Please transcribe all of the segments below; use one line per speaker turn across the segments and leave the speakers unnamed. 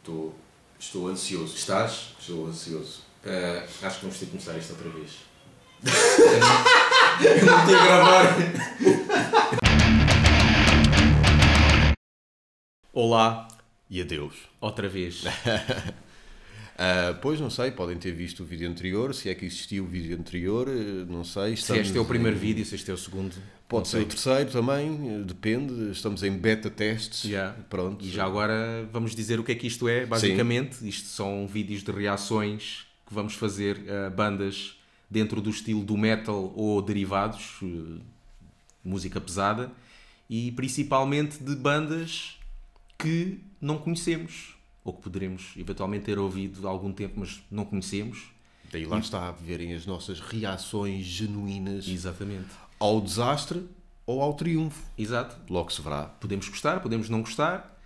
Estou, estou ansioso.
Estás?
Estou ansioso.
Ah, acho que vamos ter que começar isto outra vez.
Eu não estou a gravar.
Olá,
E adeus.
outra vez.
Ah, pois não sei, podem ter visto o vídeo anterior, se é que existiu o vídeo anterior, eh, não sei.
Se este é o
em-
primeiro vídeo, se este é o segundo.
Pode ser
sei.
o terceiro também, eh, depende. Estamos em beta testes.
Já.
Pronto.
E já agora vamos dizer o que é que isto é, basicamente. Isto são vídeos de reações que vamos fazer a bandas dentro do estilo do metal ou derivados, eh, música pesada, e principalmente de bandas que não conhecemos, ou que poderemos eventualmente ter ouvido há algum tempo, mas não conhecemos.
Daí lá está a verem as nossas reações genuínas
Exatamente.
ao desastre ou ao triunfo.
Exato.
Logo se verá.
Podemos gostar, podemos não gostar.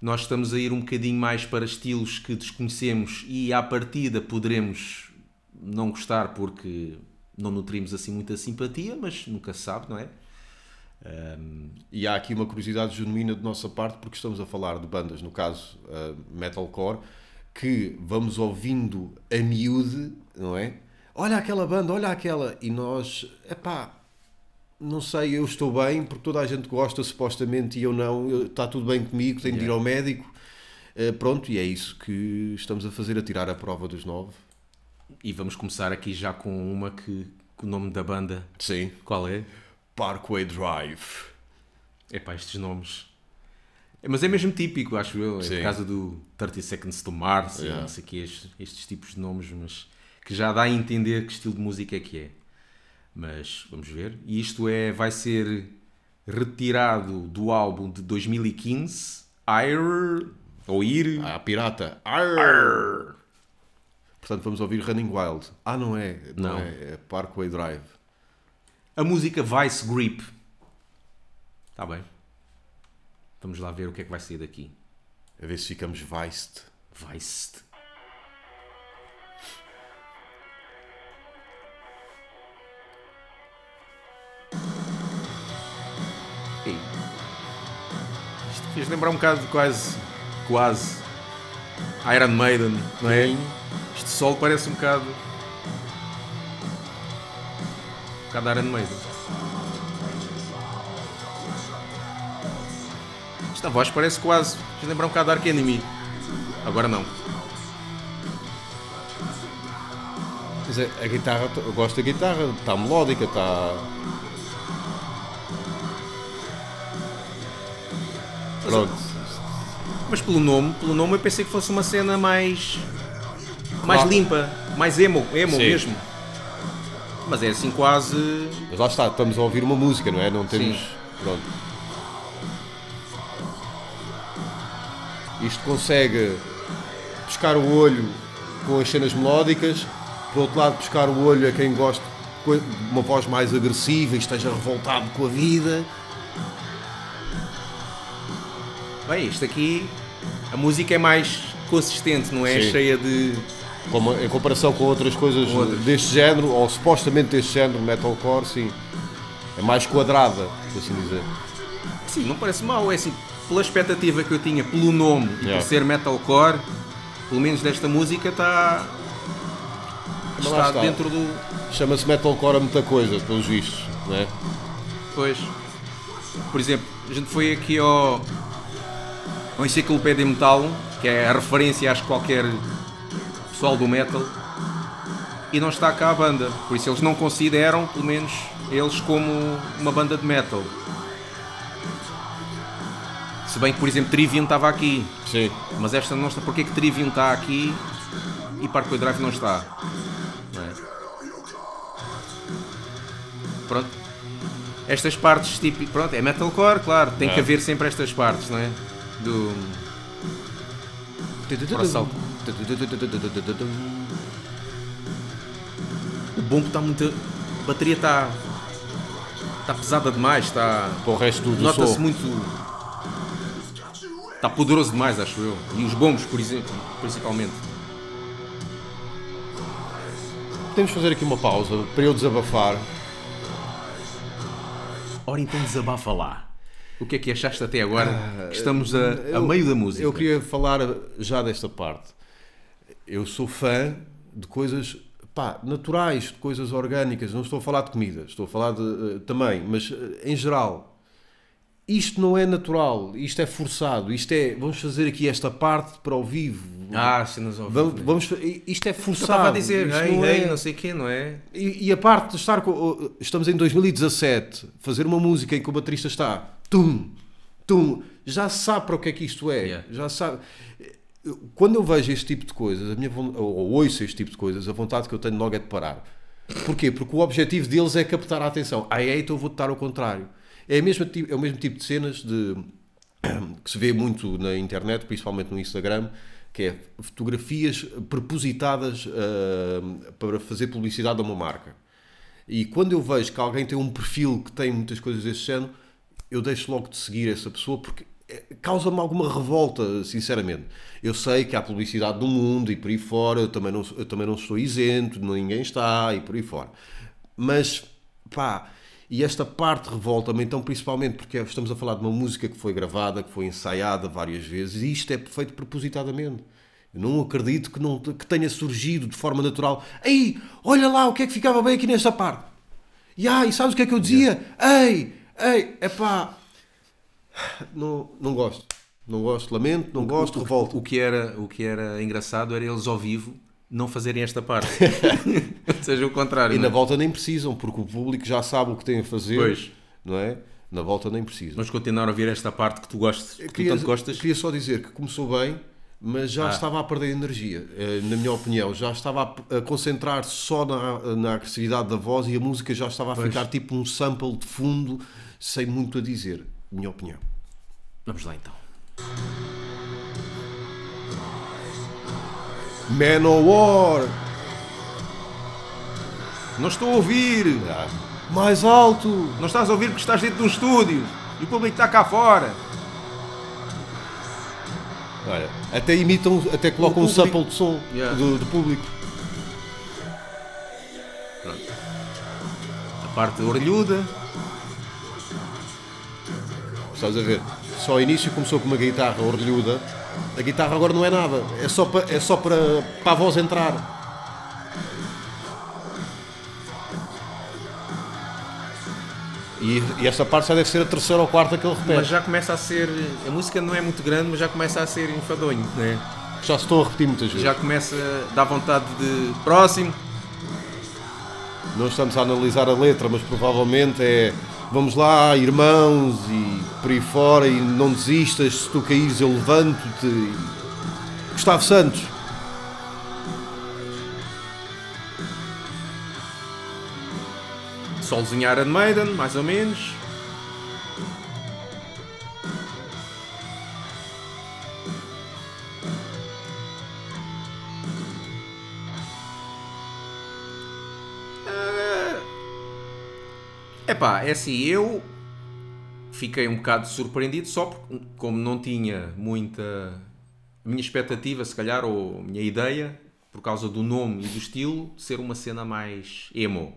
Nós estamos a ir um bocadinho mais para estilos que desconhecemos e à partida poderemos não gostar porque não nutrimos assim muita simpatia, mas nunca se sabe, não é?
E há aqui uma curiosidade genuína de nossa parte, porque estamos a falar de bandas, no caso uh, metalcore, que vamos ouvindo a miúde, não é? Olha aquela banda, olha aquela. E nós, epá, não sei, eu estou bem, porque toda a gente gosta supostamente e eu não, eu- está tudo bem comigo, tenho de ir ao médico. Uh, pronto, e é isso que estamos a fazer, a tirar a prova dos nove.
E vamos começar aqui já com uma que, que o nome da banda,
Sim.
qual é?
Parkway Drive.
Epá, estes nomes. É, Mas é mesmo típico, acho eu. É
Sim.
por causa do 30 Seconds to Mars
Yeah.
não sei o que, estes, estes tipos de nomes, mas que já dá a entender que estilo de música é que é. Mas vamos ver. E isto é, vai ser retirado do álbum de 2015, Ire, ou Ir.
Ah, pirata. Arr! Portanto, vamos ouvir Running Wild. Ah, não é. Não,
Não.
é. É Parkway Drive.
A música Vice Grip. Está bem. Vamos lá ver o que é que vai sair daqui.
A ver se ficamos viced.
Vice. Ei. Isto fez lembrar um bocado de quase. Quase. Iron Maiden, não é? Este solo parece um bocado. Iron Maiden. Esta voz parece quase. Fez lembrar um bocado de Dark Enemy. Agora não.
Mas a, a guitarra, eu gosto da guitarra. Está melódica, está. Pronto.
Mas pelo nome, pelo nome eu pensei que fosse uma cena mais. mais limpa, mais emo, emo
Sim.
mesmo. Mas é assim quase.
Mas lá está, estamos a ouvir uma música, não é? Não temos.
Sim.
Pronto. Isto consegue pescar o olho com as cenas melódicas, por outro lado, pescar o olho a quem gosta de uma voz mais agressiva e esteja revoltado com a vida.
Bem, isto aqui. A música é mais consistente, não é?
Sim.
Cheia de.
Como, em comparação com outras coisas deste género, ou supostamente deste género, metalcore, sim. É mais quadrada, por assim dizer.
Sim, não parece mal. É assim, pela expectativa que eu tinha, pelo nome e
Yeah.
por ser metalcore, pelo menos desta música está. Está
está.
dentro do.
Chama-se metalcore a muita coisa, pelos vistos, não é?
Pois. Por exemplo, a gente foi aqui ao. ao Enciclopédia Metal, que é a referência acho que qualquer pessoal do metal, e não está cá a banda. Por isso eles não consideram, pelo menos, eles como uma banda de metal. Se bem que, por exemplo, Trivium estava aqui,
Sim.
mas esta não está. Porquê que Trivium está aqui e Parkway Drive não está? Não é? Pronto. Estas partes, tipo, pronto, é metalcore, claro, tem que
É.
haver sempre estas partes, não é? Do. Para salto. O bombo está muito. A bateria está. Está pesada demais, está.
Para o resto do, do
Nota-se muito. Está poderoso demais, acho eu. E os bombos, por exemplo, principalmente.
Podemos fazer aqui uma pausa para eu desabafar.
Ora então desabafa lá. O que é que achaste até agora? que estamos a, a
eu-
meio da música.
Eu queria falar já desta parte. Eu sou fã de coisas pá, naturais, de coisas orgânicas. Não estou a falar de comida, estou a falar de, eh, também, mas eh, em geral. Isto não é natural, isto é forçado, isto é. Vamos fazer aqui esta parte para ao vivo.
Ah, cenas ao
vamos,
vivo, né?
vamos, fa- isto é
Eu
forçado.
estava a dizer,
isto
ei,
não
ei,
é-
não sei o quê, não é?
e, e a parte de estar com. Estamos em 2017, fazer uma música em que o baterista está. Tum, tum. Já sabe para o que é que isto é.
Yeah.
Já sabe. Quando eu vejo este tipo de coisas, a minha, ou ou ouço este tipo de coisas, a vontade que eu tenho logo é de parar. Porquê? Porque o objetivo deles é captar a atenção. Ah, é, então eu vou estar ao contrário. É, a mesma, é o mesmo tipo de cenas de, que se vê muito na internet, principalmente no Instagram, que é fotografias propositadas ah, para fazer publicidade a uma marca. E quando eu vejo que alguém tem um perfil que tem muitas coisas desse género, eu deixo logo de seguir essa pessoa porque causa-me alguma revolta, sinceramente. Eu sei que há publicidade no mundo e por aí fora, eu também não, eu também não estou isento, ninguém está e por aí fora. Mas, pá, e esta parte revolta-me, então, principalmente porque estamos a falar de uma música que foi gravada, que foi ensaiada várias vezes, e isto é feito propositadamente. Eu não acredito que, não, que tenha surgido de forma natural. Ei, olha lá o que é que ficava bem aqui nesta parte. E ai, sabes o que é que eu dizia? Ei, ei, é pá. Não, não gosto. Não gosto, lamento, não gosto, revolto.
O que, era, o que era engraçado era eles ao vivo não fazerem esta parte. Ou seja, o contrário.
E na
é?
volta nem precisam, porque o público já sabe o que tem a fazer.
Pois.
Não é? Na volta nem precisam.
Vamos continuar a ouvir esta parte que tu gostas, que tu
queria,
tanto gostas.
queria só dizer que começou bem, mas já
Ah.
estava a perder energia, eh, na minha opinião. Já estava a, concentrar-se só na, na agressividade da voz e a música já estava a
Pois.
ficar tipo um sample de fundo, sem muito a dizer, minha opinião.
Vamos lá então.
Manowar!
Não estou a ouvir!
Mais alto!
Não estás a ouvir porque estás dentro de um estúdio e o público está cá fora.
Olha, até imitam, até colocam um sample de som
Yeah.
do, do público.
A parte orelhuda.
Estás a ver? Só ao início começou com uma guitarra orelhuda. A guitarra agora não é nada. É só para, é só para, para a voz entrar. E, e esta parte já deve ser a terceira ou quarta que ele repete.
Mas já começa a ser. A música não é muito grande, mas já começa a ser enfadonho, né?
Já se estão a repetir muitas vezes.
Já começa a dar vontade de. Próximo!
Não estamos a analisar a letra, mas provavelmente é vamos lá, irmãos, e por aí fora, e não desistas, se tu caíres eu levanto-te. Gustavo Santos.
Solzinho Iron Maiden, mais ou menos. Pá, é assim, eu fiquei um bocado surpreendido só porque, como não tinha muita. A minha expectativa, se calhar, ou a minha ideia, por causa do nome e do estilo, ser uma cena mais emo.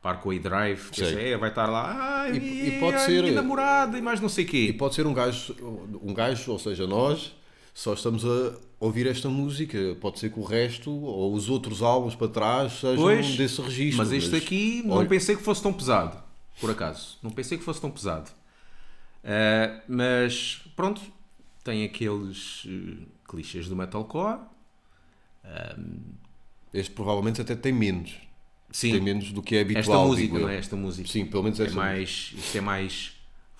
Parkway Drive, que é, vai estar lá, ai,
E- e pode
a
ser-
minha namorada e mais não sei o
E
quê.
pode ser um gajo, um gajo, ou seja, nós só estamos a ouvir esta música. Pode ser que o resto, ou os outros álbuns para trás, sejam
Pois,
desse registro.
Mas este aqui não
olha-
pensei que fosse tão pesado, por acaso. Não pensei que fosse tão pesado. Ah, mas pronto, tem aqueles eh, clichês do metalcore.
Este provavelmente até tem menos.
Sim,
Tem menos do que é habitual.
esta música, não é? Esta música.
Sim, pelo menos
é
esta.
mais, isto é mais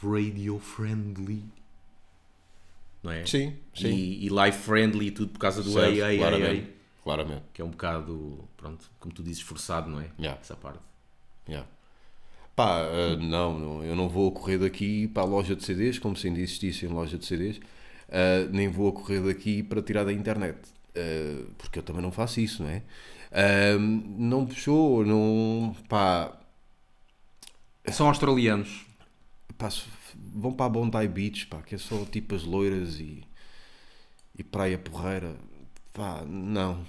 radio friendly. Não é?
Sim, sim.
E, e live friendly e tudo por causa do
Certo,
ei, ei, ei,
claramente.
ei,
Claramente.
que é um bocado, pronto, como tu dizes, forçado, não é?
Yeah.
Essa parte.
Yeah. Pá, uh, não, não, eu não vou correr daqui para a loja de CDs, como se ainda existisse em loja de CDs, uh, nem vou correr daqui para tirar da internet, uh, porque eu também não faço isso, não é? Não puxou, não. pá,
São australianos.
pá, vão para a Bondi Beach, pá, que é só tipo as loiras e, e praia porreira, pá, não.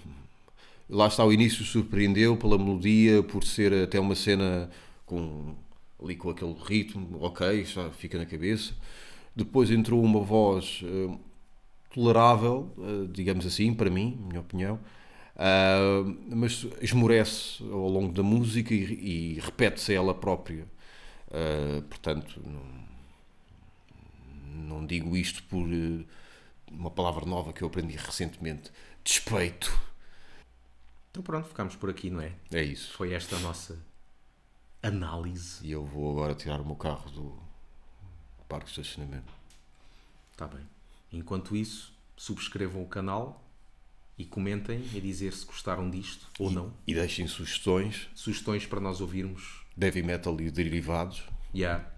Lá está o início, surpreendeu pela melodia, por ser até uma cena com, ali com aquele ritmo, ok, já fica na cabeça. Depois entrou uma voz uh, tolerável, uh, digamos assim, para mim, minha opinião, uh, mas esmorece ao longo da música e, e repete-se ela própria. portanto, não, não, digo isto por uma palavra nova que eu aprendi recentemente: despeito.
Então pronto, ficamos por aqui, não é?
É isso.
Foi esta a nossa análise.
E eu vou agora tirar o meu carro do parque de estacionamento.
Está bem. Enquanto isso, subscrevam o canal e comentem a dizer se gostaram disto ou
e,
não.
E deixem sugestões.
Sugestões para nós ouvirmos.
Heavy metal e derivados.
Yeah.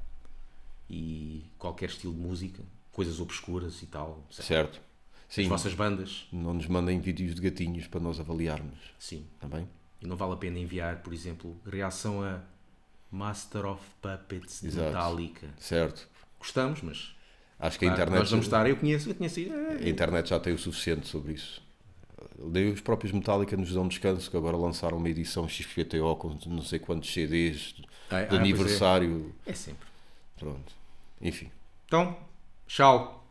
E qualquer estilo de música. Coisas obscuras e tal.
Certo.
Sim. As vossas bandas.
Não nos mandem vídeos de gatinhos para nós avaliarmos.
Sim.
Está bem?
E não vale a pena enviar, por exemplo, reação a Master of Puppets de Metallica.
Certo.
Gostamos, mas.
Acho que a internet.
Nós vamos estar, eu conheço, eu conheço.
É... A internet já tem o suficiente sobre isso. Daí os próprios Metallica nos dão descanso, que agora lançaram uma edição XPTO com não sei quantos CDs
ah,
de ah, aniversário.
É. é sempre.
Pronto. Enfim.
Então, tchau.